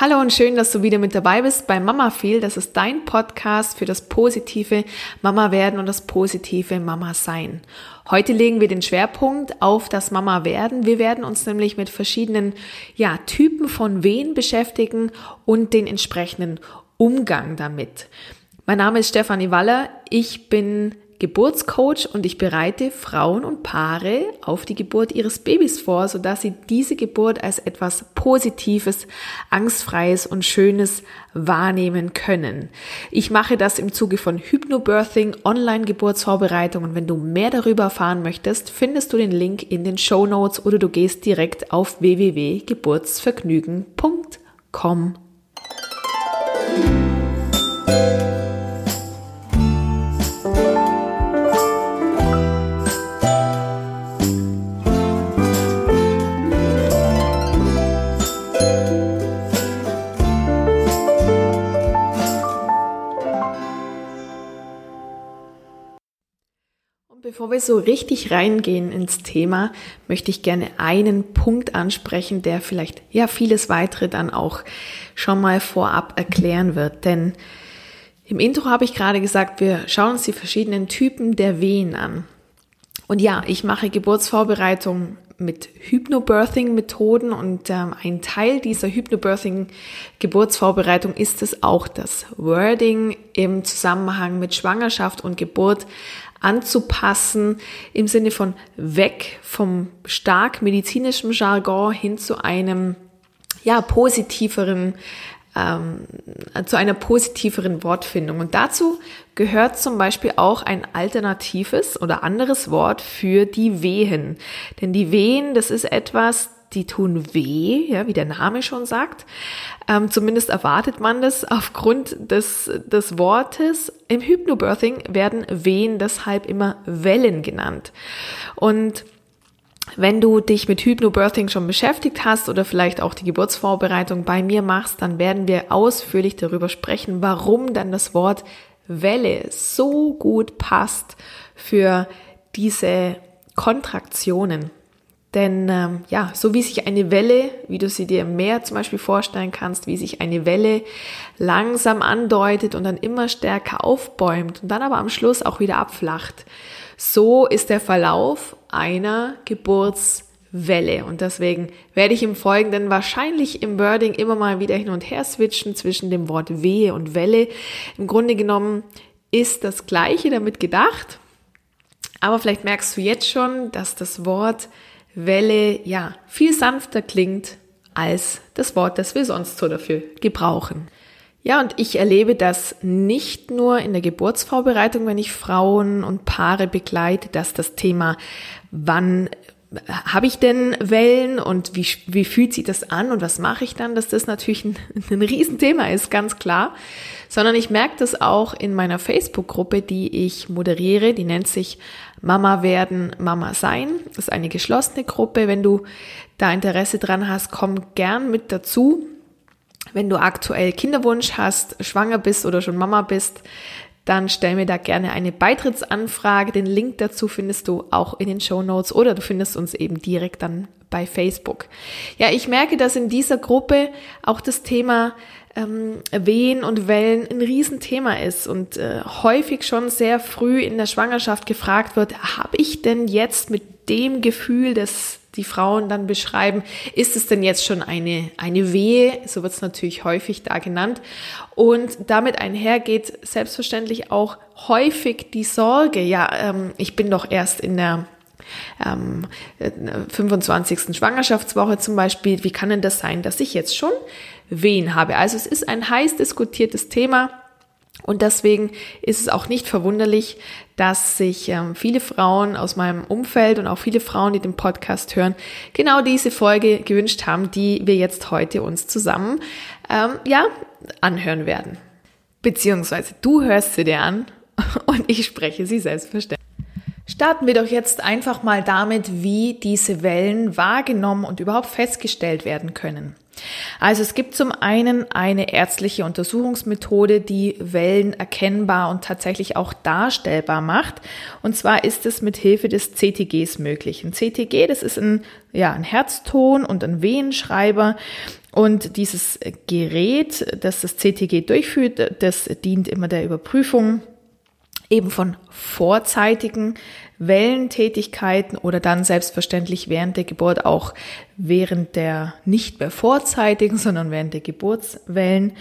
Hallo und schön, dass du wieder mit dabei bist bei Mama Feel. Das ist dein Podcast für das positive Mama werden und das positive Mama sein. Heute legen wir den Schwerpunkt auf das Mama werden. Wir werden uns nämlich mit verschiedenen ja, Typen von Wehen beschäftigen und den entsprechenden Umgang damit. Mein Name ist Stefanie Waller. Ich bin Geburtscoach und ich bereite Frauen und Paare auf die Geburt ihres Babys vor, sodass sie diese Geburt als etwas Positives, Angstfreies und Schönes wahrnehmen können. Ich mache das im Zuge von Hypnobirthing, Online-Geburtsvorbereitung und wenn du mehr darüber erfahren möchtest, findest du den Link in den Show Notes oder du gehst direkt auf www.geburtsvergnügen.com. Bevor wir so richtig reingehen ins Thema, möchte ich gerne einen Punkt ansprechen, der vielleicht ja vieles weitere dann auch schon mal vorab erklären wird. Denn im Intro habe ich gerade gesagt, wir schauen uns die verschiedenen Typen der Wehen an. Und ja, ich mache Geburtsvorbereitung mit Hypnobirthing-Methoden und ähm, ein Teil dieser Hypnobirthing-Geburtsvorbereitung ist es auch, das Wording im Zusammenhang mit Schwangerschaft und Geburt anzupassen im Sinne von weg vom stark medizinischen Jargon hin zu einem ja positiveren ähm, zu einer positiveren Wortfindung. Und dazu gehört zum Beispiel auch ein alternatives oder anderes Wort für die Wehen. Denn die Wehen, das ist etwas, die tun weh, ja, wie der Name schon sagt. Ähm, zumindest erwartet man das aufgrund des, des Wortes. Im Hypnobirthing werden Wehen deshalb immer Wellen genannt. Und wenn du dich mit Hypnobirthing schon beschäftigt hast oder vielleicht auch die Geburtsvorbereitung bei mir machst, dann werden wir ausführlich darüber sprechen, warum dann das Wort Welle so gut passt für diese Kontraktionen. Denn ähm, ja, so wie sich eine Welle, wie du sie dir im Meer zum Beispiel vorstellen kannst, wie sich eine Welle langsam andeutet und dann immer stärker aufbäumt und dann aber am Schluss auch wieder abflacht, so ist der Verlauf einer Geburtswelle. Und deswegen werde ich im Folgenden wahrscheinlich im Wording immer mal wieder hin und her switchen zwischen dem Wort Wehe und Welle. Im Grunde genommen ist das Gleiche damit gedacht. Aber vielleicht merkst du jetzt schon, dass das Wort Welle ja viel sanfter klingt als das Wort, das wir sonst so dafür gebrauchen. Ja, und ich erlebe das nicht nur in der Geburtsvorbereitung, wenn ich Frauen und Paare begleite, dass das Thema, wann habe ich denn Wellen und wie, wie fühlt sich das an und was mache ich dann, dass das natürlich ein, ein Riesenthema ist, ganz klar. Sondern ich merke das auch in meiner Facebook-Gruppe, die ich moderiere, die nennt sich Mama werden, Mama sein. Das ist eine geschlossene Gruppe. Wenn du da Interesse dran hast, komm gern mit dazu. Wenn du aktuell Kinderwunsch hast, schwanger bist oder schon Mama bist, dann stell mir da gerne eine Beitrittsanfrage. Den Link dazu findest du auch in den Show Notes oder du findest uns eben direkt dann bei Facebook. Ja, ich merke, dass in dieser Gruppe auch das Thema ähm, Wehen und Wellen ein Riesenthema ist und äh, häufig schon sehr früh in der Schwangerschaft gefragt wird, habe ich denn jetzt mit dem Gefühl des die Frauen dann beschreiben, ist es denn jetzt schon eine, eine Wehe? So wird es natürlich häufig da genannt. Und damit einhergeht selbstverständlich auch häufig die Sorge, ja, ähm, ich bin doch erst in der ähm, 25. Schwangerschaftswoche zum Beispiel. Wie kann denn das sein, dass ich jetzt schon Wehen habe? Also es ist ein heiß diskutiertes Thema. Und deswegen ist es auch nicht verwunderlich, dass sich ähm, viele Frauen aus meinem Umfeld und auch viele Frauen, die den Podcast hören, genau diese Folge gewünscht haben, die wir jetzt heute uns zusammen ähm, ja anhören werden. Beziehungsweise du hörst sie dir an und ich spreche sie selbstverständlich. Starten wir doch jetzt einfach mal damit, wie diese Wellen wahrgenommen und überhaupt festgestellt werden können. Also es gibt zum einen eine ärztliche Untersuchungsmethode, die Wellen erkennbar und tatsächlich auch darstellbar macht. Und zwar ist es mit Hilfe des CTGs möglich. Ein CTG, das ist ein, ja, ein Herzton und ein Wehenschreiber. Und dieses Gerät, das das CTG durchführt, das dient immer der Überprüfung eben von vorzeitigen Wellentätigkeiten oder dann selbstverständlich während der Geburt auch während der nicht mehr vorzeitigen, sondern während der Geburtswellen.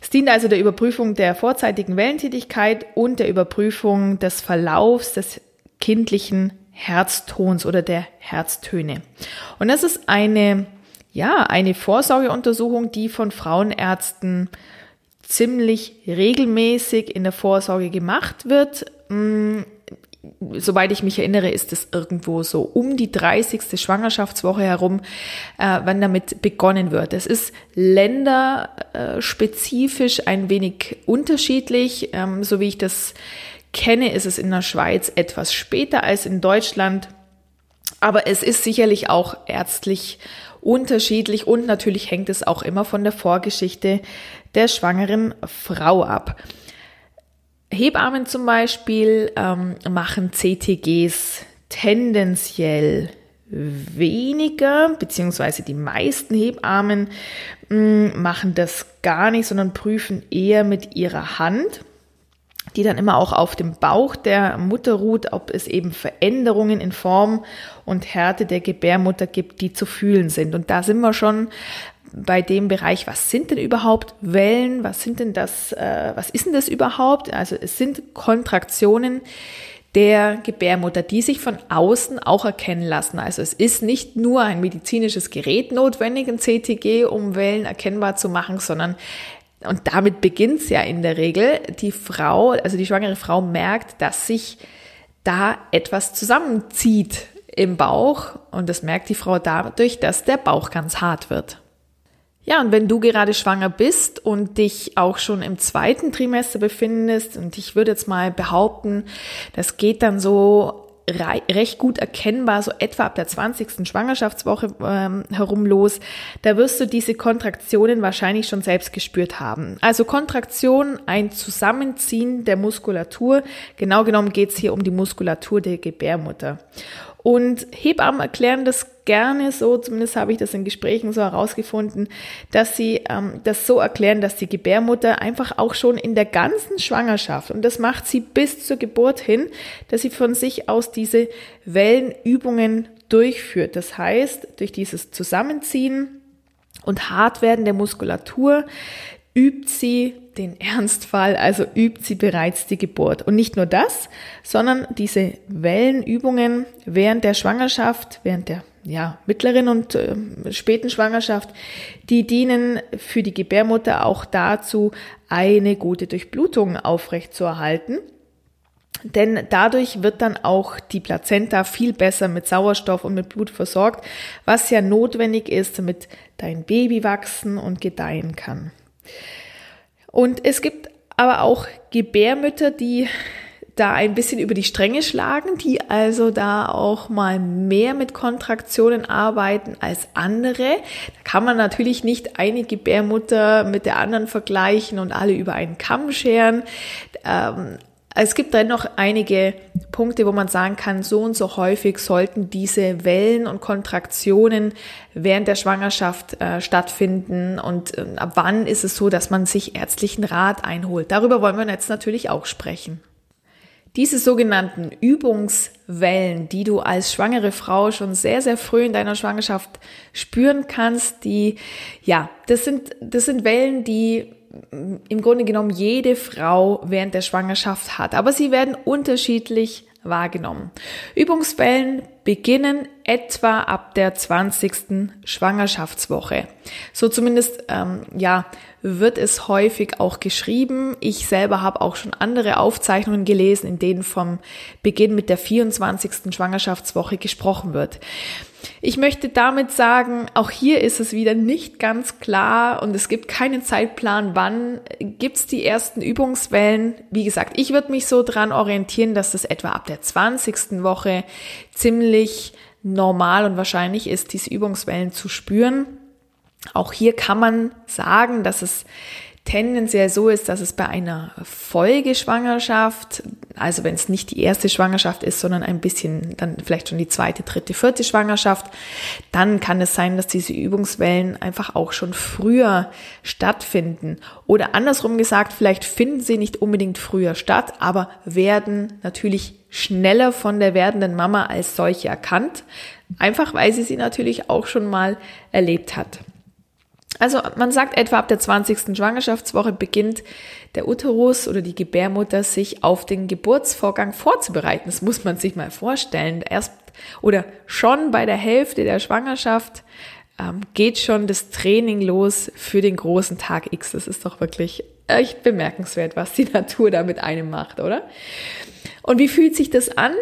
Es dient also der Überprüfung der vorzeitigen Wellentätigkeit und der Überprüfung des Verlaufs des kindlichen Herztons oder der Herztöne. Und das ist eine, ja, eine Vorsorgeuntersuchung, die von Frauenärzten ziemlich regelmäßig in der Vorsorge gemacht wird. Soweit ich mich erinnere, ist es irgendwo so um die 30. Schwangerschaftswoche herum, äh, wenn damit begonnen wird. Es ist länderspezifisch ein wenig unterschiedlich. Ähm, so wie ich das kenne, ist es in der Schweiz etwas später als in Deutschland. Aber es ist sicherlich auch ärztlich unterschiedlich und natürlich hängt es auch immer von der Vorgeschichte der schwangeren Frau ab. Hebammen zum Beispiel ähm, machen CTGs tendenziell weniger, beziehungsweise die meisten Hebammen mh, mm, machen das gar nicht, sondern prüfen eher mit ihrer Hand, die dann immer auch auf dem Bauch der Mutter ruht, ob es eben Veränderungen in Form und Härte der Gebärmutter gibt, die zu fühlen sind. Und da sind wir schon bei dem Bereich, was sind denn überhaupt Wellen, was sind denn das, äh, was ist denn das überhaupt? Also es sind Kontraktionen der Gebärmutter, die sich von außen auch erkennen lassen. Also es ist nicht nur ein medizinisches Gerät notwendig, ein CTG, um Wellen erkennbar zu machen, sondern und damit beginnt es ja in der Regel, die Frau, also die schwangere Frau merkt, dass sich da etwas zusammenzieht im Bauch und das merkt die Frau dadurch, dass der Bauch ganz hart wird. Ja, und wenn du gerade schwanger bist und dich auch schon im zweiten Trimester befindest, und ich würde jetzt mal behaupten, das geht dann so recht gut erkennbar, so etwa ab der 20. Schwangerschaftswoche ähm, herum los, da wirst du diese Kontraktionen wahrscheinlich schon selbst gespürt haben. Also Kontraktion, ein Zusammenziehen der Muskulatur. Genau genommen geht es hier um die Muskulatur der Gebärmutter. Und Hebammen erklären das gerne so, zumindest habe ich das in Gesprächen so herausgefunden, dass sie ähm, das so erklären, dass die Gebärmutter einfach auch schon in der ganzen Schwangerschaft, und das macht sie bis zur Geburt hin, dass sie von sich aus diese Wellenübungen durchführt. Das heißt, durch dieses Zusammenziehen und Hartwerden der Muskulatur übt sie den Ernstfall, also übt sie bereits die Geburt. Und nicht nur das, sondern diese Wellenübungen während der Schwangerschaft, während der ja, mittleren und äh, späten Schwangerschaft, die dienen für die Gebärmutter auch dazu, eine gute Durchblutung aufrechtzuerhalten. Denn dadurch wird dann auch die Plazenta viel besser mit Sauerstoff und mit Blut versorgt, was ja notwendig ist, damit dein Baby wachsen und gedeihen kann. Und es gibt aber auch Gebärmütter, die da ein bisschen über die Stränge schlagen, die also da auch mal mehr mit Kontraktionen arbeiten als andere. Da kann man natürlich nicht eine Gebärmutter mit der anderen vergleichen und alle über einen Kamm scheren. Ähm, es gibt dann noch einige Punkte, wo man sagen kann, so und so häufig sollten diese Wellen und Kontraktionen während der Schwangerschaft äh, stattfinden und äh, ab wann ist es so, dass man sich ärztlichen Rat einholt. Darüber wollen wir jetzt natürlich auch sprechen. Diese sogenannten Übungswellen, die du als schwangere Frau schon sehr, sehr früh in deiner Schwangerschaft spüren kannst, die, ja, das sind, das sind Wellen, die im Grunde genommen jede Frau während der Schwangerschaft hat. Aber sie werden unterschiedlich wahrgenommen. Übungswellen beginnen etwa ab der 20. Schwangerschaftswoche. So zumindest, ähm, ja, wird es häufig auch geschrieben. Ich selber habe auch schon andere Aufzeichnungen gelesen, in denen vom Beginn mit der 24. Schwangerschaftswoche gesprochen wird. Ich möchte damit sagen, auch hier ist es wieder nicht ganz klar und es gibt keinen Zeitplan, wann gibt's die ersten Übungswellen. Wie gesagt, ich würde mich so dran orientieren, dass das etwa ab der 20. Woche ziemlich normal und wahrscheinlich ist, diese Übungswellen zu spüren. Auch hier kann man sagen, dass es tendenziell so ist, dass es bei einer Folgeschwangerschaft, also wenn es nicht die erste Schwangerschaft ist, sondern ein bisschen dann vielleicht schon die zweite, dritte, vierte Schwangerschaft, dann kann es sein, dass diese Übungswellen einfach auch schon früher stattfinden. Oder andersrum gesagt, vielleicht finden sie nicht unbedingt früher statt, aber werden natürlich schneller von der werdenden Mama als solche erkannt, einfach weil sie sie natürlich auch schon mal erlebt hat. Also man sagt etwa ab der 20. Schwangerschaftswoche beginnt der Uterus oder die Gebärmutter sich auf den Geburtsvorgang vorzubereiten. Das muss man sich mal vorstellen. Erst oder schon bei der Hälfte der Schwangerschaft ähm, geht schon das Training los für den großen Tag X. Das ist doch wirklich echt bemerkenswert, was die Natur da mit einem macht, oder? Und wie fühlt sich das an?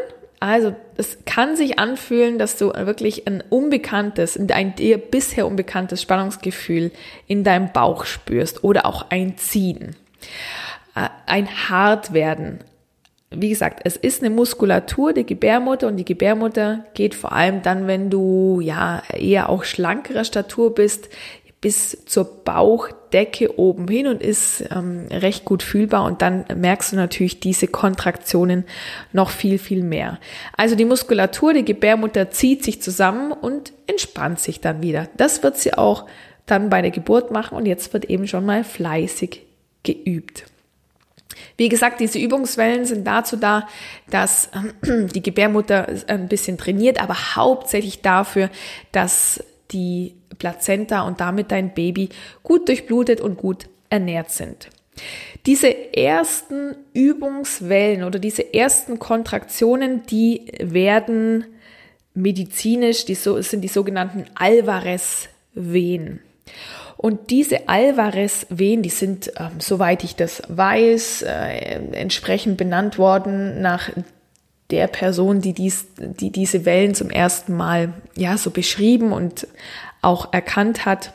Also, es kann sich anfühlen, dass du wirklich ein unbekanntes, ein dir bisher unbekanntes Spannungsgefühl in deinem Bauch spürst oder auch ein Ziehen, äh, ein Hartwerden. Wie gesagt, es ist eine Muskulatur der Gebärmutter und die Gebärmutter geht vor allem dann, wenn du ja eher auch schlankerer Statur bist, bis zur Bauchdecke oben hin und ist ähm, recht gut fühlbar und dann merkst du natürlich diese Kontraktionen noch viel, viel mehr. Also die Muskulatur der Gebärmutter zieht sich zusammen und entspannt sich dann wieder. Das wird sie auch dann bei der Geburt machen und jetzt wird eben schon mal fleißig geübt. Wie gesagt, diese Übungswellen sind dazu da, dass äh, die Gebärmutter ein bisschen trainiert, aber hauptsächlich dafür, dass die Plazenta und damit dein Baby gut durchblutet und gut ernährt sind. Diese ersten Übungswellen oder diese ersten Kontraktionen, die werden medizinisch, die so, sind die sogenannten Alvarez-Wehen. Und diese Alvarez-Wehen, die sind, ähm, soweit ich das weiß, äh, entsprechend benannt worden nach der Person, die, dies, die diese Wellen zum ersten Mal ja so beschrieben und auch erkannt hat.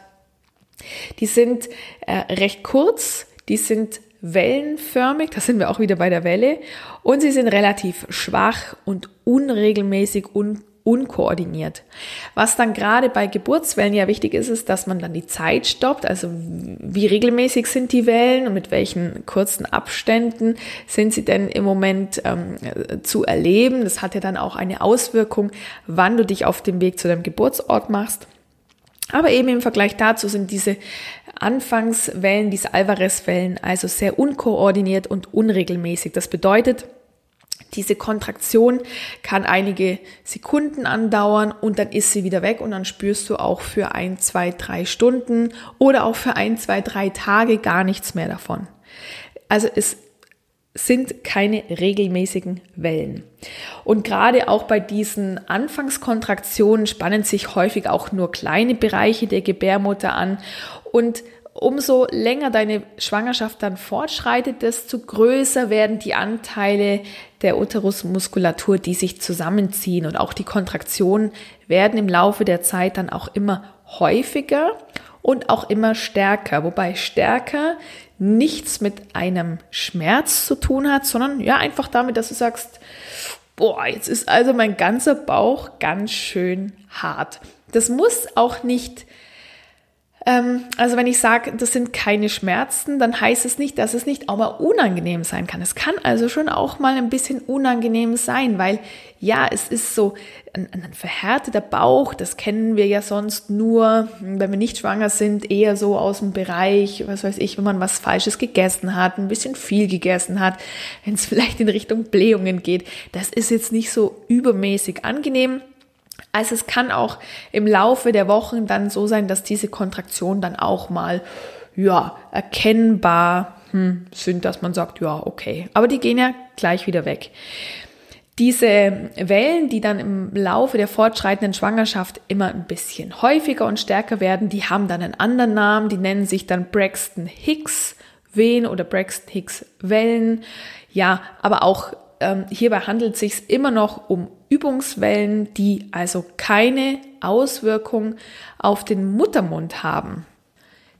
Die sind äh, recht kurz, die sind wellenförmig, da sind wir auch wieder bei der Welle, und sie sind relativ schwach und unregelmäßig und unkoordiniert. Was dann gerade bei Geburtswellen ja wichtig ist, ist, dass man dann die Zeit stoppt. Also wie regelmäßig sind die Wellen und mit welchen kurzen Abständen sind sie denn im Moment ähm, zu erleben. Das hat ja dann auch eine Auswirkung, wann du dich auf dem Weg zu deinem Geburtsort machst. Aber eben im Vergleich dazu sind diese Anfangswellen, diese Alvarez-Wellen, also sehr unkoordiniert und unregelmäßig. Das bedeutet, diese Kontraktion kann einige Sekunden andauern und dann ist sie wieder weg und dann spürst du auch für ein, zwei, drei Stunden oder auch für ein, zwei, drei Tage gar nichts mehr davon. Also es sind keine regelmäßigen Wellen. Und gerade auch bei diesen Anfangskontraktionen spannen sich häufig auch nur kleine Bereiche der Gebärmutter an und umso länger deine Schwangerschaft dann fortschreitet, desto größer werden die Anteile der Uterusmuskulatur, die sich zusammenziehen und auch die Kontraktionen werden im Laufe der Zeit dann auch immer häufiger und auch immer stärker, wobei stärker nichts mit einem Schmerz zu tun hat, sondern ja einfach damit, dass du sagst, boah, jetzt ist also mein ganzer Bauch ganz schön hart. Das muss auch nicht also wenn ich sage, das sind keine Schmerzen, dann heißt es nicht, dass es nicht auch mal unangenehm sein kann. Es kann also schon auch mal ein bisschen unangenehm sein, weil ja, es ist so ein, ein verhärteter Bauch, das kennen wir ja sonst nur, wenn wir nicht schwanger sind, eher so aus dem Bereich, was weiß ich, wenn man was Falsches gegessen hat, ein bisschen viel gegessen hat, wenn es vielleicht in Richtung Blähungen geht. Das ist jetzt nicht so übermäßig angenehm. Also es kann auch im Laufe der Wochen dann so sein, dass diese Kontraktionen dann auch mal ja erkennbar hm, sind, dass man sagt, ja okay, aber die gehen ja gleich wieder weg. Diese Wellen, die dann im Laufe der fortschreitenden Schwangerschaft immer ein bisschen häufiger und stärker werden, die haben dann einen anderen Namen, die nennen sich dann Braxton Hicks Wehen oder Braxton Hicks Wellen. Ja, aber auch ähm, hierbei handelt es sich immer noch um Übungswellen, die also keine Auswirkung auf den Muttermund haben.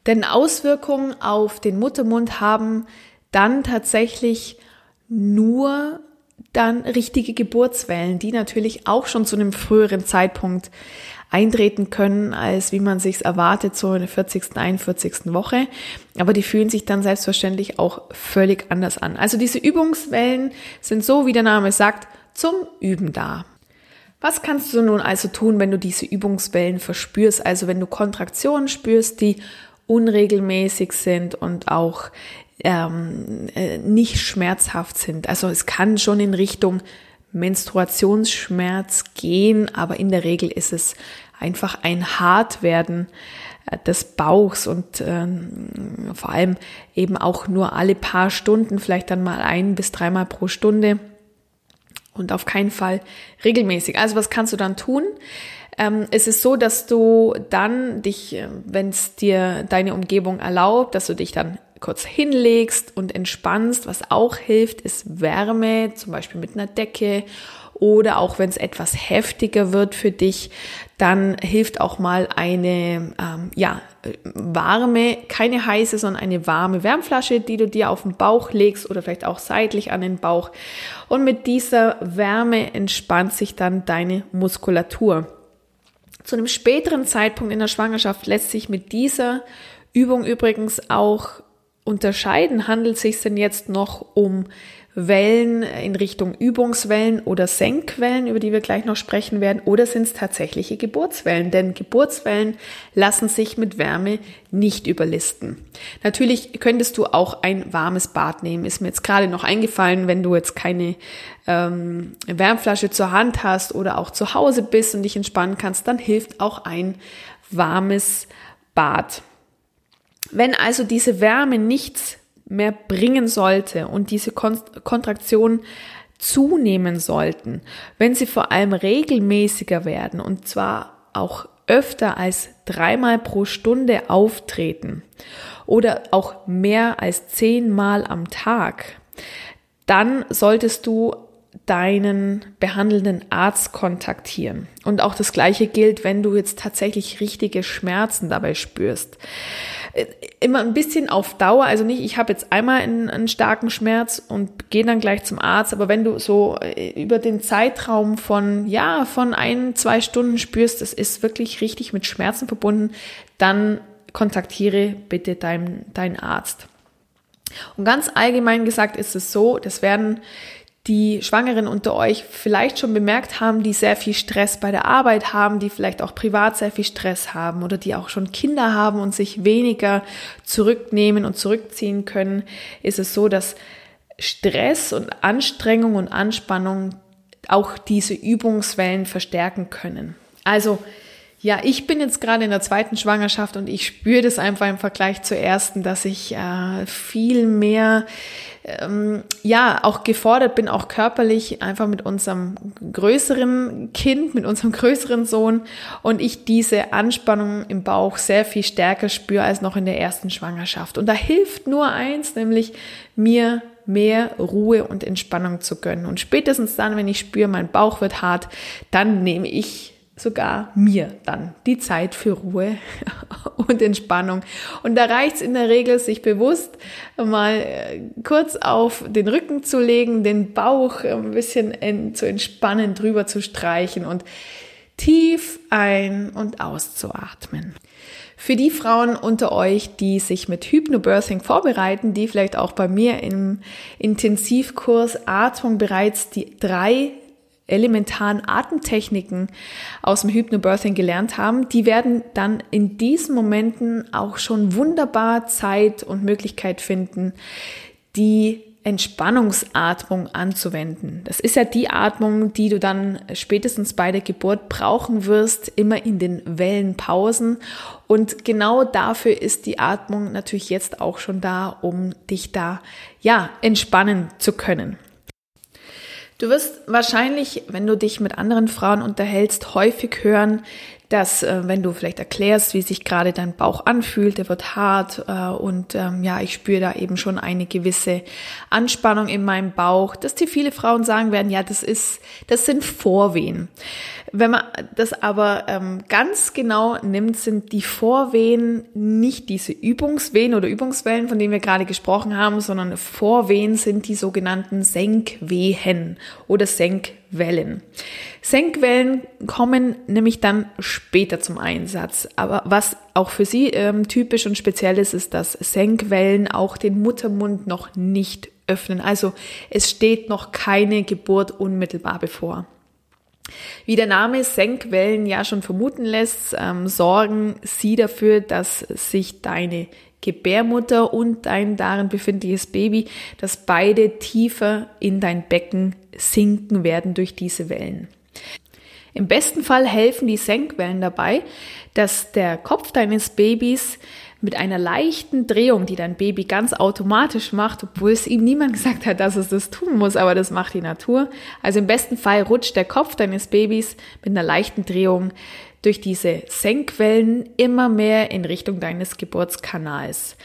Denn Auswirkungen auf den Muttermund haben dann tatsächlich nur dann richtige Geburtswellen, die natürlich auch schon zu einem früheren Zeitpunkt eintreten können, als wie man sich erwartet, so in der 40., 41. Woche. Aber die fühlen sich dann selbstverständlich auch völlig anders an. Also diese Übungswellen sind so, wie der Name sagt, zum Üben da. Was kannst du nun also tun, wenn du diese Übungswellen verspürst? Also wenn du Kontraktionen spürst, die unregelmäßig sind und auch ähm, äh, nicht schmerzhaft sind. Also es kann schon in Richtung Menstruationsschmerz gehen, aber in der Regel ist es einfach ein Hartwerden äh, des Bauchs und ähm, vor allem eben auch nur alle paar Stunden, vielleicht dann mal ein bis dreimal pro Stunde und auf keinen Fall regelmäßig. Also was kannst du dann tun? Ähm, es ist so, dass du dann dich, äh, wenn es dir deine Umgebung erlaubt, dass du dich dann kurz hinlegst und entspannst. Was auch hilft, ist Wärme, zum Beispiel mit einer Decke oder auch wenn es etwas heftiger wird für dich, dann hilft auch mal eine ähm, ja warme, keine heiße, sondern eine warme Wärmflasche, die du dir auf den Bauch legst oder vielleicht auch seitlich an den Bauch. Und mit dieser Wärme entspannt sich dann deine Muskulatur. Zu einem späteren Zeitpunkt in der Schwangerschaft lässt sich mit dieser Übung übrigens auch unterscheiden. Handelt es sich denn jetzt noch um Wellen in Richtung Übungswellen oder Senkwellen, über die wir gleich noch sprechen werden, oder sind es tatsächliche Geburtswellen? Denn Geburtswellen lassen sich mit Wärme nicht überlisten. Natürlich könntest du auch ein warmes Bad nehmen. Ist mir jetzt gerade noch eingefallen, wenn du jetzt keine ähm, Wärmflasche zur Hand hast oder auch zu Hause bist und dich entspannen kannst, dann hilft auch ein warmes Bad. Wenn also diese Wärme nichts mehr bringen sollte und diese Kontraktionen zunehmen sollten, wenn sie vor allem regelmäßiger werden und zwar auch öfter als dreimal pro Stunde auftreten oder auch mehr als zehnmal am Tag, dann solltest du deinen behandelnden Arzt kontaktieren. Und auch das Gleiche gilt, wenn du jetzt tatsächlich richtige Schmerzen dabei spürst. Äh, immer ein bisschen auf Dauer, also nicht, ich habe jetzt einmal einen, einen starken Schmerz und gehe dann gleich zum Arzt, aber wenn du so äh, über den Zeitraum von, ja, von ein, zwei Stunden spürst, das ist wirklich richtig mit Schmerzen verbunden, dann kontaktiere bitte deinen, deinen Arzt. Und ganz allgemein gesagt ist es so, das werden die Schwangeren unter euch vielleicht schon bemerkt haben, die sehr viel Stress bei der Arbeit haben, die vielleicht auch privat sehr viel Stress haben oder die auch schon Kinder haben und sich weniger zurücknehmen und zurückziehen können, ist es so, dass Stress und Anstrengung und Anspannung auch diese Übungswellen verstärken können. Also ja, ich bin jetzt gerade in der zweiten Schwangerschaft und ich spüre das einfach im Vergleich zur ersten, dass ich äh, viel mehr, ähm, ja, auch gefordert bin, auch körperlich, einfach mit unserem größeren Kind, mit unserem größeren Sohn und ich diese Anspannung im Bauch sehr viel stärker spüre als noch in der ersten Schwangerschaft. Und da hilft nur eins, nämlich mir mehr Ruhe und Entspannung zu gönnen. Und spätestens dann, wenn ich spüre, mein Bauch wird hart, dann nehme ich sogar mir dann die Zeit für Ruhe und Entspannung. Und da reicht es in der Regel, sich bewusst mal äh, kurz auf den Rücken zu legen, den Bauch ein bisschen zu entspannen, drüber zu streichen und tief ein- und auszuatmen. Für die Frauen unter euch, die sich mit Hypnobirthing vorbereiten, die vielleicht auch bei mir im Intensivkurs Atmung bereits die drei elementaren Atemtechniken aus dem Hypnobirthing gelernt haben, die werden dann in diesen Momenten auch schon wunderbar Zeit und Möglichkeit finden, die Entspannungsatmung anzuwenden. Das ist ja die Atmung, die du dann spätestens bei der Geburt brauchen wirst, immer in den Wellenpausen. Und genau dafür ist die Atmung natürlich jetzt auch schon da, um dich da, ja, entspannen zu können. Du wirst wahrscheinlich, wenn du dich mit anderen Frauen unterhältst, häufig hören, dass äh, wenn du vielleicht erklärst, wie sich gerade dein Bauch anfühlt, der wird hart äh, und ähm, ja, ich spüre da eben schon eine gewisse Anspannung in meinem Bauch, dass dir viele Frauen sagen werden, ja, das ist, das sind Vorwehen. Wenn man das aber ähm, ganz genau nimmt, sind die Vorwehen nicht diese Übungswehen oder Übungswellen, von denen wir gerade gesprochen haben, sondern Vorwehen sind die sogenannten Senkwehen oder Senkwehen. Senkwellen. Senkwellen kommen nämlich dann später zum Einsatz. Aber was auch für sie ähm, typisch und speziell ist, ist, dass Senkwellen auch den Muttermund noch nicht öffnen. Also es steht noch keine Geburt unmittelbar bevor. Wie der Name Senkwellen ja schon vermuten lässt, ähm, sorgen sie dafür, dass sich deine Gebärmutter und dein darin befindliches Baby, dass beide tiefer in dein Becken sinken werden durch diese Wellen. Im besten Fall helfen die Senkwellen dabei, dass der Kopf deines Babys mit einer leichten Drehung, die dein Baby ganz automatisch macht, obwohl es ihm niemand gesagt hat, dass es das tun muss, aber das macht die Natur. Also im besten Fall rutscht der Kopf deines Babys mit einer leichten Drehung durch diese Senkwellen immer mehr in Richtung deines Geburtskanals.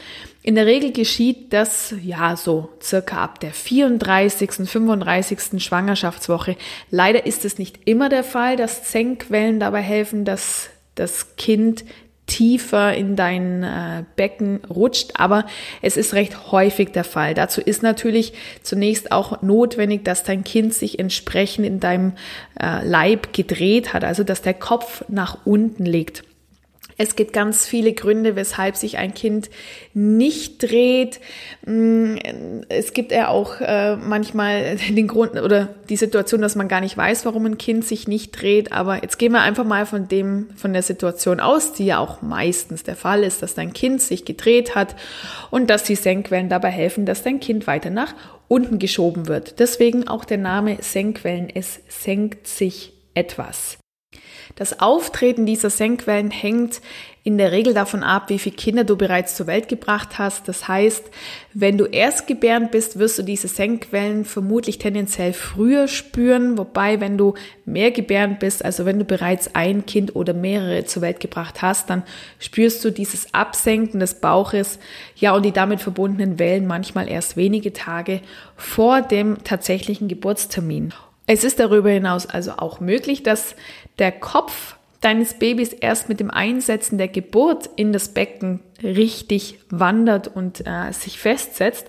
In der Regel geschieht das ja so circa ab der 34., 35. Schwangerschaftswoche. Leider ist es nicht immer der Fall, dass Senkwellen dabei helfen, dass das Kind tiefer in dein äh, Becken rutscht, aber es ist recht häufig der Fall. Dazu ist natürlich zunächst auch notwendig, dass dein Kind sich entsprechend in deinem äh, Leib gedreht hat, also dass der Kopf nach unten liegt. Es gibt ganz viele Gründe, weshalb sich ein Kind nicht dreht. Mm, es gibt ja auch äh, manchmal den Grund oder die Situation, dass man gar nicht weiß, warum ein Kind sich nicht dreht. Aber jetzt gehen wir einfach mal von dem, von der Situation aus, die ja auch meistens der Fall ist, dass dein Kind sich gedreht hat und dass die Senkwellen dabei helfen, dass dein Kind weiter nach unten geschoben wird. Deswegen auch der Name Senkwellen. Es senkt sich etwas. Das Auftreten dieser Senkwellen hängt in der Regel davon ab, wie viele Kinder du bereits zur Welt gebracht hast. Das heißt, wenn du erstgebärend bist, wirst du diese Senkwellen vermutlich tendenziell früher spüren. Wobei, wenn du mehr gebärend bist, also wenn du bereits ein Kind oder mehrere zur Welt gebracht hast, dann spürst du dieses Absenken des Bauches, ja, und die damit verbundenen Wellen manchmal erst wenige Tage vor dem tatsächlichen Geburtstermin. Es ist darüber hinaus also auch möglich, dass der Kopf deines Babys erst mit dem Einsetzen der Geburt in das Becken richtig wandert und äh, sich festsetzt,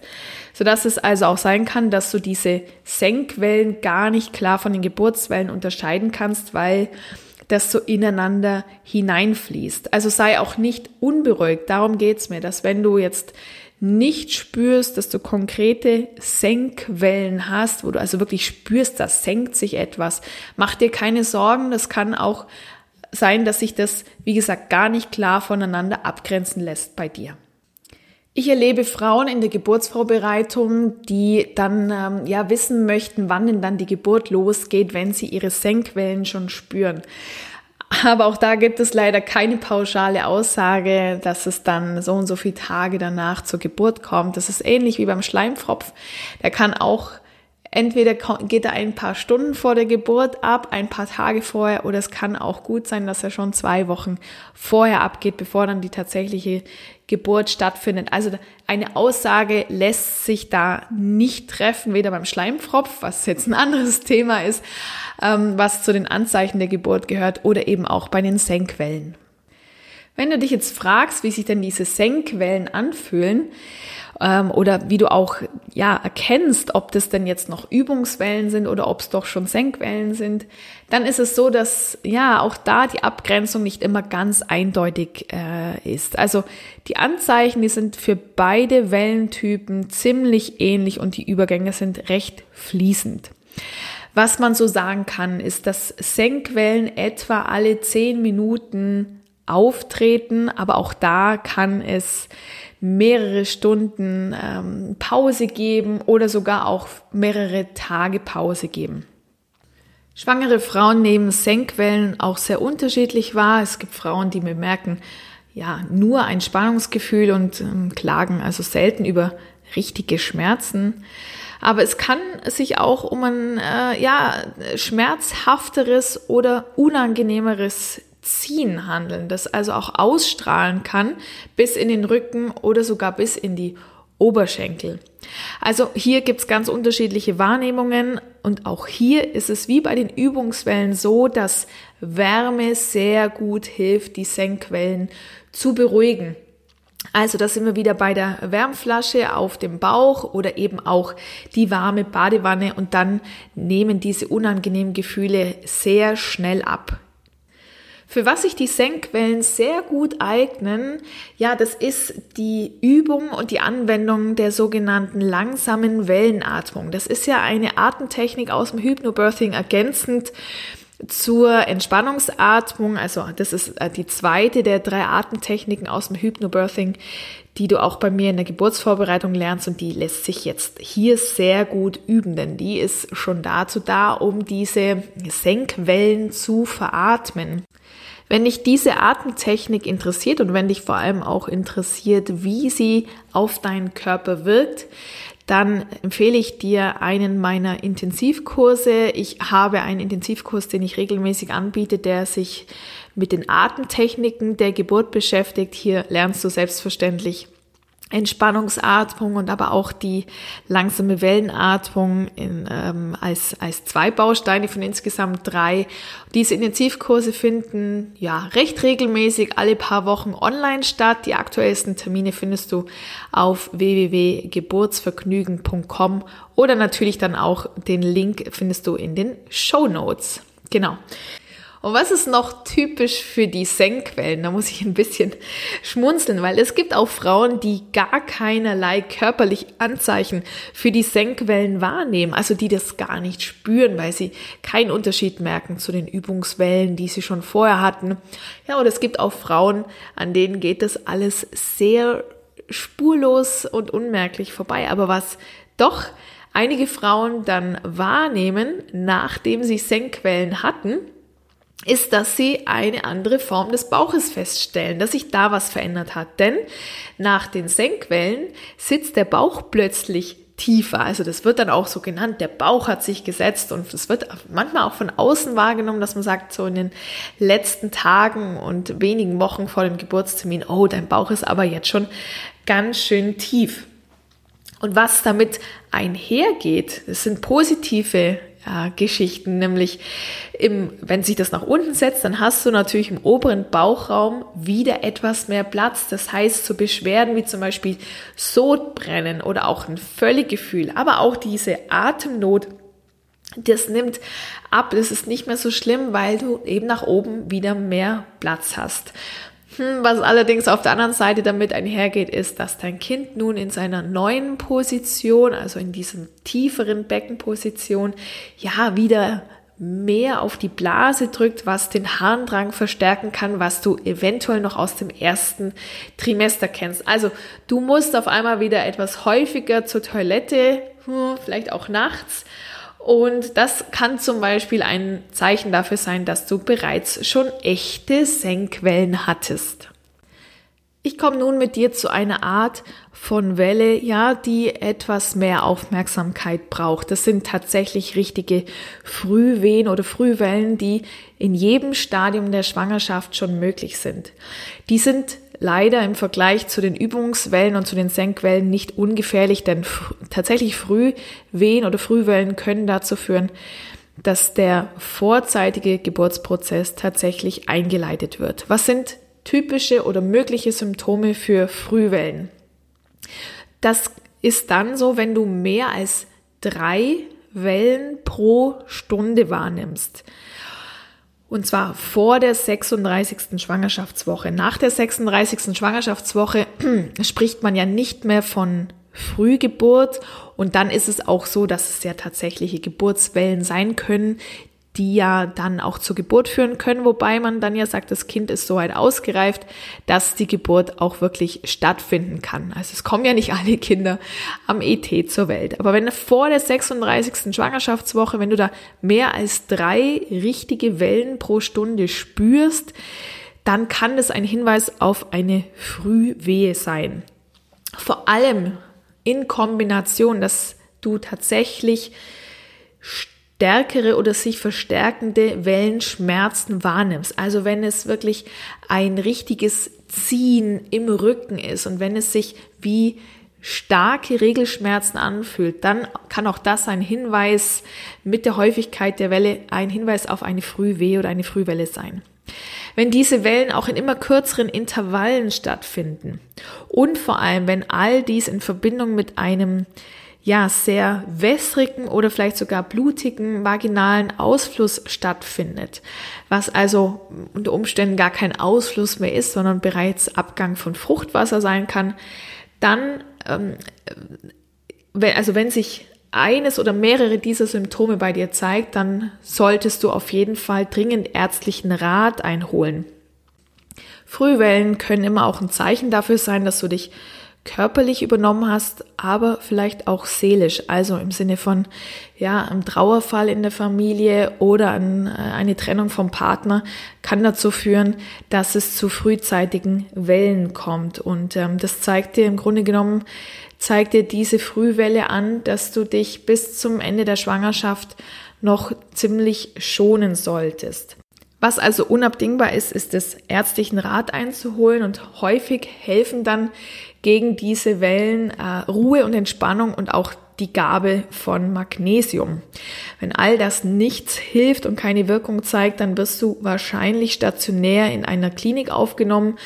sodass es also auch sein kann, dass du diese Senkwellen gar nicht klar von den Geburtswellen unterscheiden kannst, weil das so ineinander hineinfließt. Also sei auch nicht unberuhigt. Darum geht's mir, dass wenn du jetzt nicht spürst, dass du konkrete Senkwellen hast, wo du also wirklich spürst, da senkt sich etwas, mach dir keine Sorgen, das kann auch sein, dass sich das, wie gesagt, gar nicht klar voneinander abgrenzen lässt bei dir. Ich erlebe Frauen in der Geburtsvorbereitung, die dann ähm, ja wissen möchten, wann denn dann die Geburt losgeht, wenn sie ihre Senkwellen schon spüren. Aber auch da gibt es leider keine pauschale Aussage, dass es dann so und so viele Tage danach zur Geburt kommt. Das ist ähnlich wie beim Schleimfropf. Der kann auch Entweder geht er ein paar Stunden vor der Geburt ab, ein paar Tage vorher, oder es kann auch gut sein, dass er schon zwei Wochen vorher abgeht, bevor dann die tatsächliche Geburt stattfindet. Also eine Aussage lässt sich da nicht treffen, weder beim Schleimfropf, was jetzt ein anderes Thema ist, ähm, was zu den Anzeichen der Geburt gehört, oder eben auch bei den Senkwellen. Wenn du dich jetzt fragst, wie sich denn diese Senkwellen anfühlen, ähm, oder wie du auch ja erkennst, ob das denn jetzt noch Übungswellen sind oder ob es doch schon Senkwellen sind, dann ist es so, dass ja auch da die Abgrenzung nicht immer ganz eindeutig äh, ist. Also die Anzeichen, die sind für beide Wellentypen ziemlich ähnlich und die Übergänge sind recht fließend. Was man so sagen kann, ist, dass Senkwellen etwa alle zehn Minuten auftreten, aber auch da kann es mehrere Stunden ähm, Pause geben oder sogar auch mehrere Tage Pause geben. Schwangere Frauen nehmen Senkwellen auch sehr unterschiedlich wahr. Es gibt Frauen, die bemerken ja nur ein Spannungsgefühl und ähm, klagen also selten über richtige Schmerzen. Aber es kann sich auch um ein äh, ja schmerzhafteres oder unangenehmeres Ziehen handeln, das also auch ausstrahlen kann bis in den Rücken oder sogar bis in die Oberschenkel. Also hier gibt's ganz unterschiedliche Wahrnehmungen und auch hier ist es wie bei den Übungswellen so, dass Wärme sehr gut hilft, die Senkwellen zu beruhigen. Also da sind wir wieder bei der Wärmflasche auf dem Bauch oder eben auch die warme Badewanne und dann nehmen diese unangenehmen Gefühle sehr schnell ab. Für was sich die Senkwellen sehr gut eignen, ja, das ist die Übung und die Anwendung der sogenannten langsamen Wellenatmung. Das ist ja eine Atemtechnik aus dem Hypnobirthing ergänzend zur Entspannungsatmung. Also das ist äh, die zweite der drei Atemtechniken aus dem Hypnobirthing, die du auch bei mir in der Geburtsvorbereitung lernst und die lässt sich jetzt hier sehr gut üben, denn die ist schon dazu da, um diese Senkwellen zu veratmen. Wenn dich diese Atemtechnik interessiert und wenn dich vor allem auch interessiert, wie sie auf deinen Körper wirkt, dann empfehle ich dir einen meiner Intensivkurse. Ich habe einen Intensivkurs, den ich regelmäßig anbiete, der sich mit den Atemtechniken der Geburt beschäftigt. Hier lernst du selbstverständlich Entspannungsatmung und aber auch die langsame Wellenatmung in, ähm, als, als zwei Bausteine von insgesamt drei. Diese Intensivkurse finden ja recht regelmäßig alle paar Wochen online statt. Die aktuellsten Termine findest du auf www.geburtsvergnügen.com oder natürlich dann auch den Link findest du in den Show Notes. Genau. Und was ist noch typisch für die Senkwellen? Da muss ich ein bisschen schmunzeln, weil es gibt auch Frauen, die gar keinerlei körperlich Anzeichen für die Senkwellen wahrnehmen, also die das gar nicht spüren, weil sie keinen Unterschied merken zu den Übungswellen, die sie schon vorher hatten. Ja, und es gibt auch Frauen, an denen geht das alles sehr spurlos und unmerklich vorbei. Aber was doch einige Frauen dann wahrnehmen, nachdem sie Senkwellen hatten, ist, dass sie eine andere Form des Bauches feststellen, dass sich da was verändert hat. Denn nach den Senkwellen sitzt der Bauch plötzlich tiefer. Also das wird dann auch so genannt, der Bauch hat sich gesetzt und es wird manchmal auch von außen wahrgenommen, dass man sagt, so in den letzten Tagen und wenigen Wochen vor dem Geburtstermin, oh, dein Bauch ist aber jetzt schon ganz schön tief. Und was damit einhergeht, das sind positive äh, Geschichten, nämlich im, wenn sich das nach unten setzt, dann hast du natürlich im oberen Bauchraum wieder etwas mehr Platz. Das heißt, so Beschwerden wie zum Beispiel Sodbrennen oder auch ein Völlegefühl, aber auch diese Atemnot, das nimmt ab. Das ist nicht mehr so schlimm, weil du eben nach oben wieder mehr Platz hast. Hm, was allerdings auf der anderen Seite damit einhergeht, ist, dass dein Kind nun in seiner neuen Position, also in diesem tieferen Beckenposition, ja wieder mehr auf die Blase drückt, was den Harndrang verstärken kann, was du eventuell noch aus dem ersten Trimester kennst. Also du musst auf einmal wieder etwas häufiger zur Toilette, hm, vielleicht auch nachts und das kann zum Beispiel ein Zeichen dafür sein, dass du bereits schon echte Senkwellen hattest. Ich komme nun mit dir zu einer Art von Welle, ja, die etwas mehr Aufmerksamkeit braucht. Das sind tatsächlich richtige Frühwehen oder Frühwellen, die in jedem Stadium der Schwangerschaft schon möglich sind. Die sind leider im Vergleich zu den Übungswellen und zu den Senkwellen nicht ungefährlich, denn tatsächlich Frühwehen oder Frühwellen können dazu führen, dass der vorzeitige Geburtsprozess tatsächlich eingeleitet wird. Was sind typische oder mögliche Symptome für Frühwellen? Das ist dann so, wenn du mehr als drei Wellen pro Stunde wahrnimmst. Und zwar vor der 36. Schwangerschaftswoche. Nach der 36. Schwangerschaftswoche spricht man ja nicht mehr von Frühgeburt. Und dann ist es auch so, dass es ja tatsächliche Geburtswellen sein können, die ja dann auch zur Geburt führen können, wobei man dann ja sagt, das Kind ist so weit ausgereift, dass die Geburt auch wirklich stattfinden kann. Also es kommen ja nicht alle Kinder am ET zur Welt. Aber wenn vor der 36. Schwangerschaftswoche, wenn du da mehr als drei richtige Wellen pro Stunde spürst, dann kann das ein Hinweis auf eine Frühwehe sein. Vor allem in Kombination, dass du tatsächlich stärkere oder sich verstärkende Wellenschmerzen wahrnimmst. Also wenn es wirklich ein richtiges Ziehen im Rücken ist und wenn es sich wie starke Regelschmerzen anfühlt, dann kann auch das ein Hinweis mit der Häufigkeit der Welle ein Hinweis auf eine Frühweh oder eine Frühwelle sein. wenn diese Wellen auch in immer kürzeren Intervallen stattfinden und vor allem, wenn all dies in Verbindung mit einem ja, sehr wässrigen oder vielleicht sogar blutigen vaginalen Ausfluss stattfindet, was also unter Umständen gar kein Ausfluss mehr ist, sondern bereits Abgang von Fruchtwasser sein kann, dann, ähm, also wenn sich eines oder mehrere dieser Symptome bei dir zeigt, dann solltest du auf jeden Fall dringend ärztlichen Rat einholen. Frühwellen können immer auch ein Zeichen dafür sein, dass du dich körperlich übernommen hast, aber vielleicht auch seelisch, also im Sinne von ja, einem Trauerfall in der Familie oder an, äh, eine Trennung vom Partner kann dazu führen, dass es zu frühzeitigen Wellen kommt und ähm, das zeigt dir im Grunde genommen zeigt dir diese Frühwelle an, dass du dich bis zum Ende der Schwangerschaft noch ziemlich schonen solltest. Was also unabdingbar ist, ist es ärztlichen Rat einzuholen und häufig helfen dann gegen diese Wellen äh, Ruhe und Entspannung und auch die Gabe von Magnesium. Wenn all das nichts hilft und keine Wirkung zeigt, dann wirst du wahrscheinlich stationär in einer Klinik aufgenommen.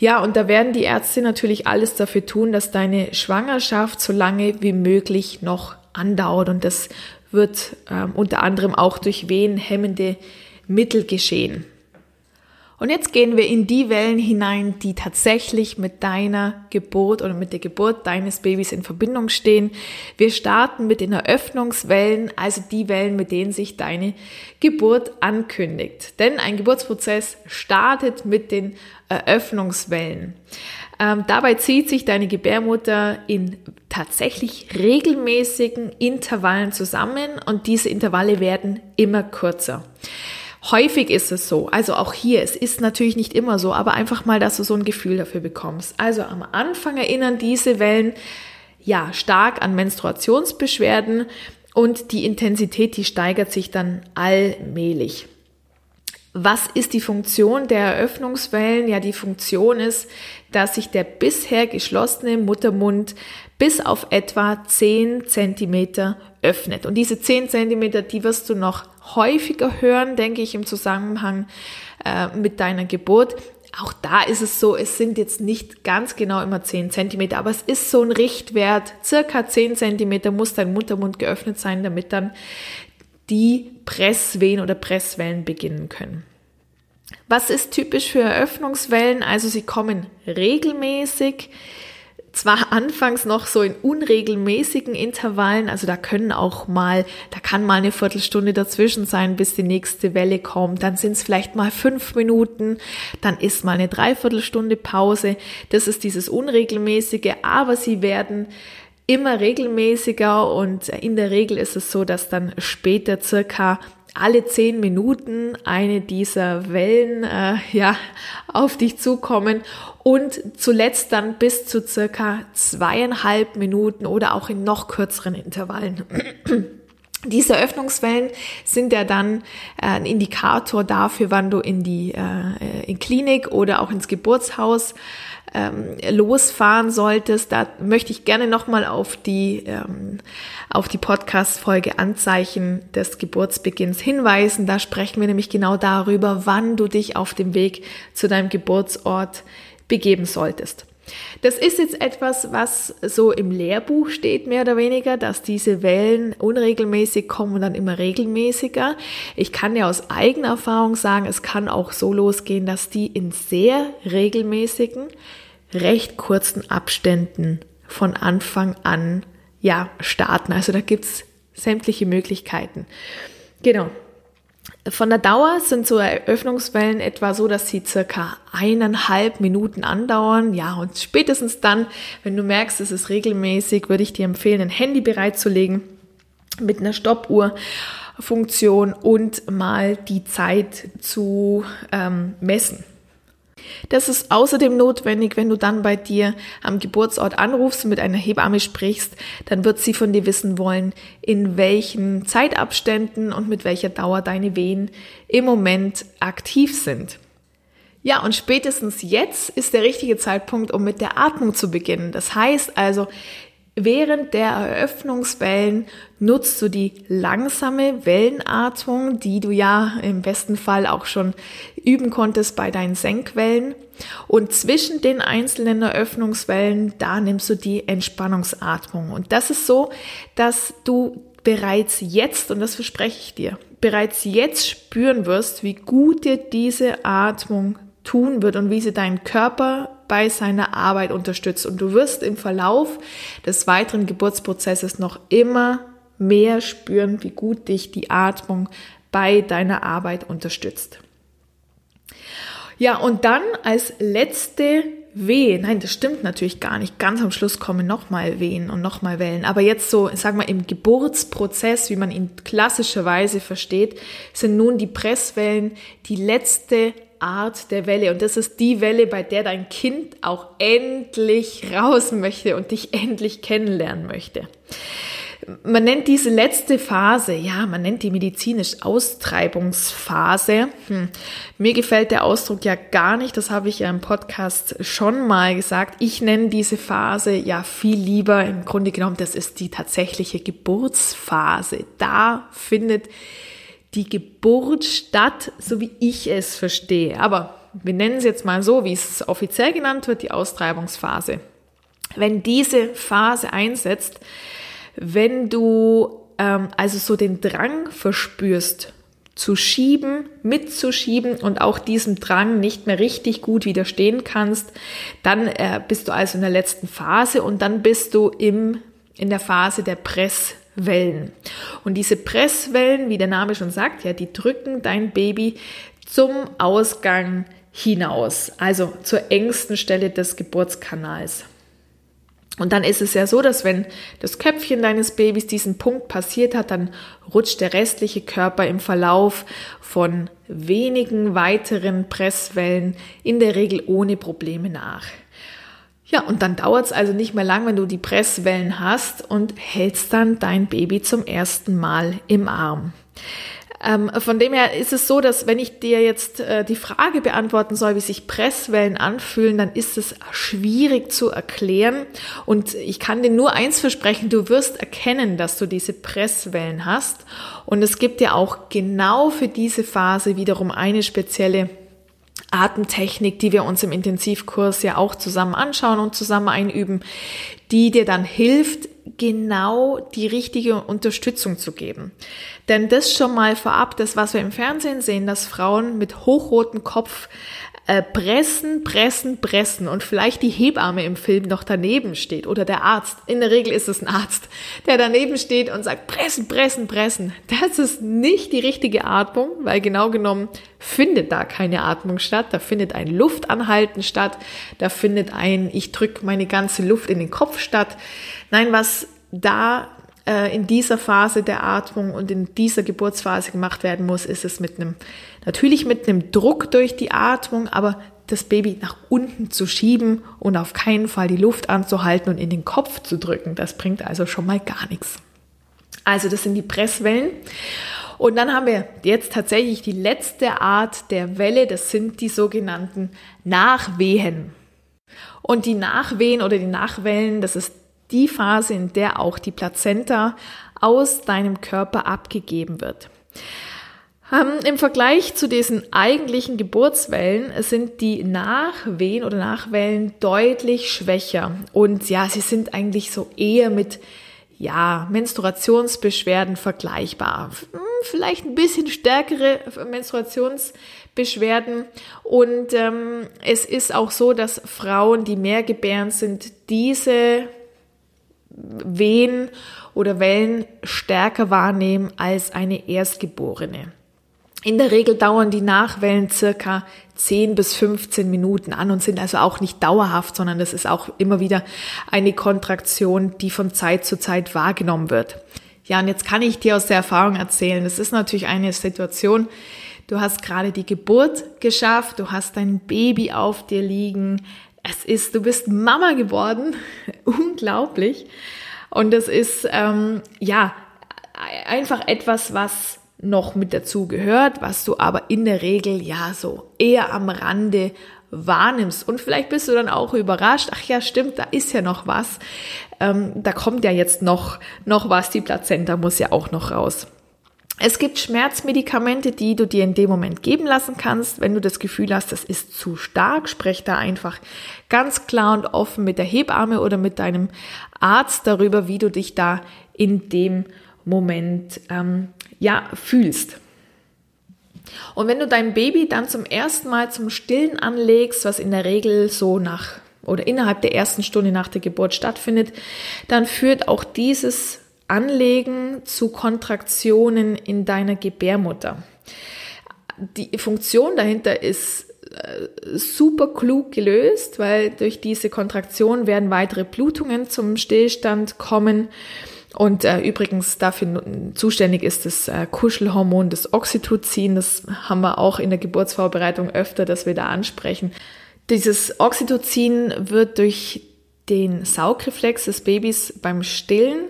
Ja, und da werden die Ärzte natürlich alles dafür tun, dass deine Schwangerschaft so lange wie möglich noch andauert. Und das wird ähm, unter anderem auch durch wehenhemmende Mittel geschehen. Und jetzt gehen wir in die Wellen hinein, die tatsächlich mit deiner Geburt oder mit der Geburt deines Babys in Verbindung stehen. Wir starten mit den Eröffnungswellen, also die Wellen, mit denen sich deine Geburt ankündigt. Denn ein Geburtsprozess startet mit den Eröffnungswellen. Ähm, dabei zieht sich deine Gebärmutter in tatsächlich regelmäßigen Intervallen zusammen und diese Intervalle werden immer kürzer. Häufig ist es so, also auch hier, es ist natürlich nicht immer so, aber einfach mal, dass du so ein Gefühl dafür bekommst. Also am Anfang erinnern diese Wellen ja stark an Menstruationsbeschwerden und die Intensität, die steigert sich dann allmählich. Was ist die Funktion der Eröffnungswellen? Ja, die Funktion ist, dass sich der bisher geschlossene Muttermund bis auf etwa 10 Zentimeter öffnet. Und diese 10 Zentimeter, die wirst du noch häufiger hören, denke ich, im Zusammenhang äh, mit deiner Geburt. Auch da ist es so, es sind jetzt nicht ganz genau immer 10 Zentimeter, aber es ist so ein Richtwert. Circa 10 Zentimeter muss dein Muttermund geöffnet sein, damit dann die Presswehen oder Presswellen beginnen können. Was ist typisch für Eröffnungswellen? Also sie kommen regelmäßig, zwar anfangs noch so in unregelmäßigen Intervallen, also da können auch mal, da kann mal eine Viertelstunde dazwischen sein, bis die nächste Welle kommt, dann sind es vielleicht mal fünf Minuten, dann ist mal eine Dreiviertelstunde Pause, das ist dieses Unregelmäßige, aber sie werden immer regelmäßiger und in der Regel ist es so, dass dann später circa alle zehn Minuten eine dieser Wellen äh, ja auf dich zukommen und zuletzt dann bis zu circa zweieinhalb Minuten oder auch in noch kürzeren Intervallen. Diese Öffnungswellen sind ja dann äh, ein Indikator dafür, wann du in die äh, in Klinik oder auch ins Geburtshaus ähm, losfahren solltest. Da möchte ich gerne nochmal auf die ähm, auf die Podcast-Folge Anzeichen des Geburtsbeginns hinweisen. Da sprechen wir nämlich genau darüber, wann du dich auf dem Weg zu deinem Geburtsort begeben solltest. Das ist jetzt etwas, was so im Lehrbuch steht, mehr oder weniger, dass diese Wellen unregelmäßig kommen und dann immer regelmäßiger. Ich kann ja aus eigener Erfahrung sagen, es kann auch so losgehen, dass die in sehr regelmäßigen, recht kurzen Abständen von Anfang an ja starten. Also da gibt's sämtliche Möglichkeiten. Genau. Von der Dauer sind so Eröffnungswellen etwa so, dass sie circa eineinhalb Minuten andauern. Ja, und spätestens dann, wenn du merkst, es ist regelmäßig, würde ich dir empfehlen, ein Handy bereitzulegen mit einer Stoppuhrfunktion und mal die Zeit zu ähm, messen. Das ist außerdem notwendig, wenn du dann bei dir am Geburtsort anrufst und mit einer Hebamme sprichst, dann wird sie von dir wissen wollen, in welchen Zeitabständen und mit welcher Dauer deine Wehen im Moment aktiv sind. Ja, und spätestens jetzt ist der richtige Zeitpunkt, um mit der Atmung zu beginnen. Das heißt also, Während der Eröffnungswellen nutzt du die langsame Wellenatmung, die du ja im besten Fall auch schon üben konntest bei deinen Senkwellen. Und zwischen den einzelnen Eröffnungswellen, da nimmst du die Entspannungsatmung. Und das ist so, dass du bereits jetzt, und das verspreche ich dir, bereits jetzt spüren wirst, wie gut dir diese Atmung tun wird und wie sie deinen Körper bei seiner Arbeit unterstützt. Und du wirst im Verlauf des weiteren Geburtsprozesses noch immer mehr spüren, wie gut dich die Atmung bei deiner Arbeit unterstützt. Ja, und dann als letzte Wehen. Nein, das stimmt natürlich gar nicht. Ganz am Schluss kommen nochmal Wehen und nochmal Wellen. Aber jetzt so, sag mal, im Geburtsprozess, wie man ihn klassischerweise versteht, sind nun die Presswellen die letzte Art der Welle. Und das ist die Welle, bei der dein Kind auch endlich raus möchte und dich endlich kennenlernen möchte. Man nennt diese letzte Phase, ja, man nennt die medizinisch Austreibungsphase. Hm. Mir gefällt der Ausdruck ja gar nicht, das habe ich ja im Podcast schon mal gesagt. Ich nenne diese Phase ja viel lieber, im Grunde genommen, das ist die tatsächliche Geburtsphase. Da findet die Geburt statt, so wie ich es verstehe. Aber wir nennen es jetzt mal so, wie es offiziell genannt wird, die Austreibungsphase. Wenn diese Phase einsetzt, wenn du ähm, also so den Drang verspürst, zu schieben, mitzuschieben und auch diesem Drang nicht mehr richtig gut widerstehen kannst, dann äh, bist du also in der letzten Phase und dann bist du im, in der Phase der Press Wellen. Und diese Presswellen, wie der Name schon sagt, ja, die drücken dein Baby zum Ausgang hinaus, also zur engsten Stelle des Geburtskanals. Und dann ist es ja so, dass wenn das Köpfchen deines Babys diesen Punkt passiert hat, dann rutscht der restliche Körper im Verlauf von wenigen weiteren Presswellen in der Regel ohne Probleme nach. Ja, und dann dauert es also nicht mehr lang, wenn du die Presswellen hast und hältst dann dein Baby zum ersten Mal im Arm. Ähm, von dem her ist es so, dass wenn ich dir jetzt äh, die Frage beantworten soll, wie sich Presswellen anfühlen, dann ist es schwierig zu erklären. Und ich kann dir nur eins versprechen, du wirst erkennen, dass du diese Presswellen hast. Und es gibt ja auch genau für diese Phase wiederum eine spezielle Atemtechnik, die wir uns im Intensivkurs ja auch zusammen anschauen und zusammen einüben, die dir dann hilft, genau die richtige Unterstützung zu geben. Denn das schon mal vorab, das was wir im Fernsehen sehen, dass Frauen mit hochrotem Kopf äh, pressen, pressen, pressen und vielleicht die Hebamme im Film noch daneben steht oder der Arzt. In der Regel ist es ein Arzt, der daneben steht und sagt pressen, pressen, pressen. Das ist nicht die richtige Atmung, weil genau genommen findet da keine Atmung statt. Da findet ein Luftanhalten statt. Da findet ein ich drücke meine ganze Luft in den Kopf statt. Nein, was da äh, in dieser Phase der Atmung und in dieser Geburtsphase gemacht werden muss, ist es mit einem, natürlich mit einem Druck durch die Atmung, aber das Baby nach unten zu schieben und auf keinen Fall die Luft anzuhalten und in den Kopf zu drücken. Das bringt also schon mal gar nichts. Also das sind die Presswellen. Und dann haben wir jetzt tatsächlich die letzte Art der Welle, das sind die sogenannten Nachwehen. Und die Nachwehen oder die Nachwellen, das ist die Phase, in der auch die Plazenta aus deinem Körper abgegeben wird. Ähm, Im Vergleich zu diesen eigentlichen Geburtswellen sind die Nachwehen oder Nachwellen deutlich schwächer und ja, sie sind eigentlich so eher mit ja, Menstruationsbeschwerden vergleichbar. Hm, vielleicht ein bisschen stärkere Menstruationsbeschwerden. Und ähm, es ist auch so, dass Frauen, die mehr gebären sind, diese Wehen oder Wellen stärker wahrnehmen als eine Erstgeborene. In der Regel dauern die Nachwellen circa 10 bis 15 Minuten an und sind also auch nicht dauerhaft, sondern das ist auch immer wieder eine Kontraktion, die von Zeit zu Zeit wahrgenommen wird. Ja, und jetzt kann ich dir aus der Erfahrung erzählen, das ist natürlich eine Situation, du hast gerade die Geburt geschafft, du hast dein Baby auf dir liegen, es ist, du bist Mama geworden, unglaublich. Und es ist ähm, ja einfach etwas, was noch mit dazu gehört, was du aber in der Regel ja so eher am Rande wahrnimmst. Und vielleicht bist du dann auch überrascht, ach ja, stimmt, da ist ja noch was. Ähm, da kommt ja jetzt noch, noch was, die Plazenta muss ja auch noch raus. Es gibt Schmerzmedikamente, die du dir in dem Moment geben lassen kannst. Wenn du das Gefühl hast, das ist zu stark, sprech da einfach ganz klar und offen mit der Hebamme oder mit deinem Arzt darüber, wie du dich da in dem Moment ähm, ja fühlst. Und wenn du dein Baby dann zum ersten Mal zum Stillen anlegst, was in der Regel so nach oder innerhalb der ersten Stunde nach der Geburt stattfindet, dann führt auch dieses Anlegen zu Kontraktionen in deiner Gebärmutter. Die Funktion dahinter ist äh, super klug gelöst, weil durch diese Kontraktion werden weitere Blutungen zum Stillstand kommen. Und äh, übrigens dafür zuständig ist das äh, Kuschelhormon, das Oxytocin. Das haben wir auch in der Geburtsvorbereitung öfter, dass wir da ansprechen. Dieses Oxytocin wird durch den Saugreflex des Babys beim Stillen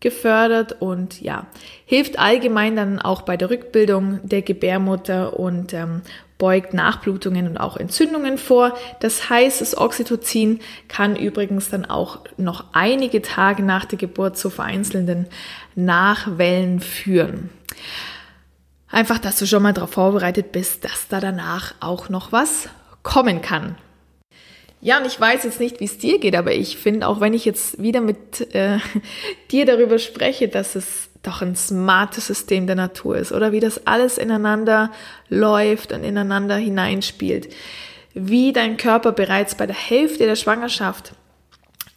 gefördert und ja, hilft allgemein dann auch bei der Rückbildung der Gebärmutter und ähm, beugt Nachblutungen und auch Entzündungen vor. Das heißt, das Oxytocin kann übrigens dann auch noch einige Tage nach der Geburt zu vereinzelten Nachwellen führen. Einfach, dass du schon mal darauf vorbereitet bist, dass da danach auch noch was kommen kann. Ja, und ich weiß jetzt nicht, wie es dir geht, aber ich finde, auch wenn ich jetzt wieder mit äh, dir darüber spreche, dass es doch ein smartes System der Natur ist oder? Wie das alles ineinander läuft und ineinander hineinspielt, wie dein Körper bereits bei der Hälfte der Schwangerschaft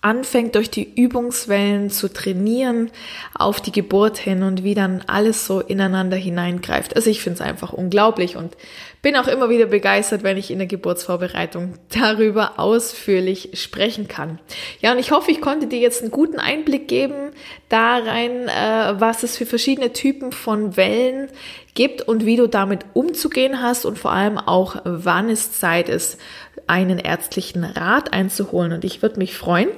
anfängt durch die Übungswellen zu trainieren auf die Geburt hin und wie dann alles so ineinander hineingreift. Also ich finde es einfach unglaublich und bin auch immer wieder begeistert, wenn ich in der Geburtsvorbereitung darüber ausführlich sprechen kann. Ja, und ich hoffe, ich konnte dir jetzt einen guten Einblick geben da rein, äh, was es für verschiedene Typen von Wellen gibt und wie du damit umzugehen hast und vor allem auch, wann es Zeit ist, einen ärztlichen Rat einzuholen. Und ich würde mich freuen,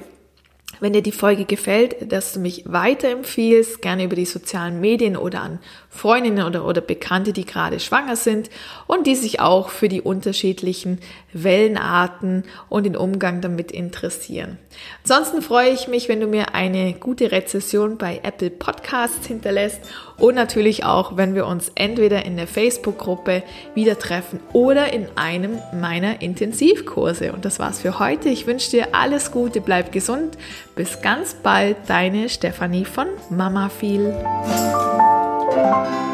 wenn dir die Folge gefällt, dass du mich weiterempfiehlst, gerne über die sozialen Medien oder an Freundinnen oder, oder Bekannte, die gerade schwanger sind und die sich auch für die unterschiedlichen Wellenarten und den Umgang damit interessieren. Ansonsten freue ich mich, wenn du mir eine gute Rezession bei Apple Podcasts hinterlässt und natürlich auch, wenn wir uns entweder in der Facebook-Gruppe wieder treffen oder in einem meiner Intensivkurse. Und das war's für heute. Ich wünsche dir alles Gute, bleib gesund. Bis ganz bald, deine Stefanie von Mama you.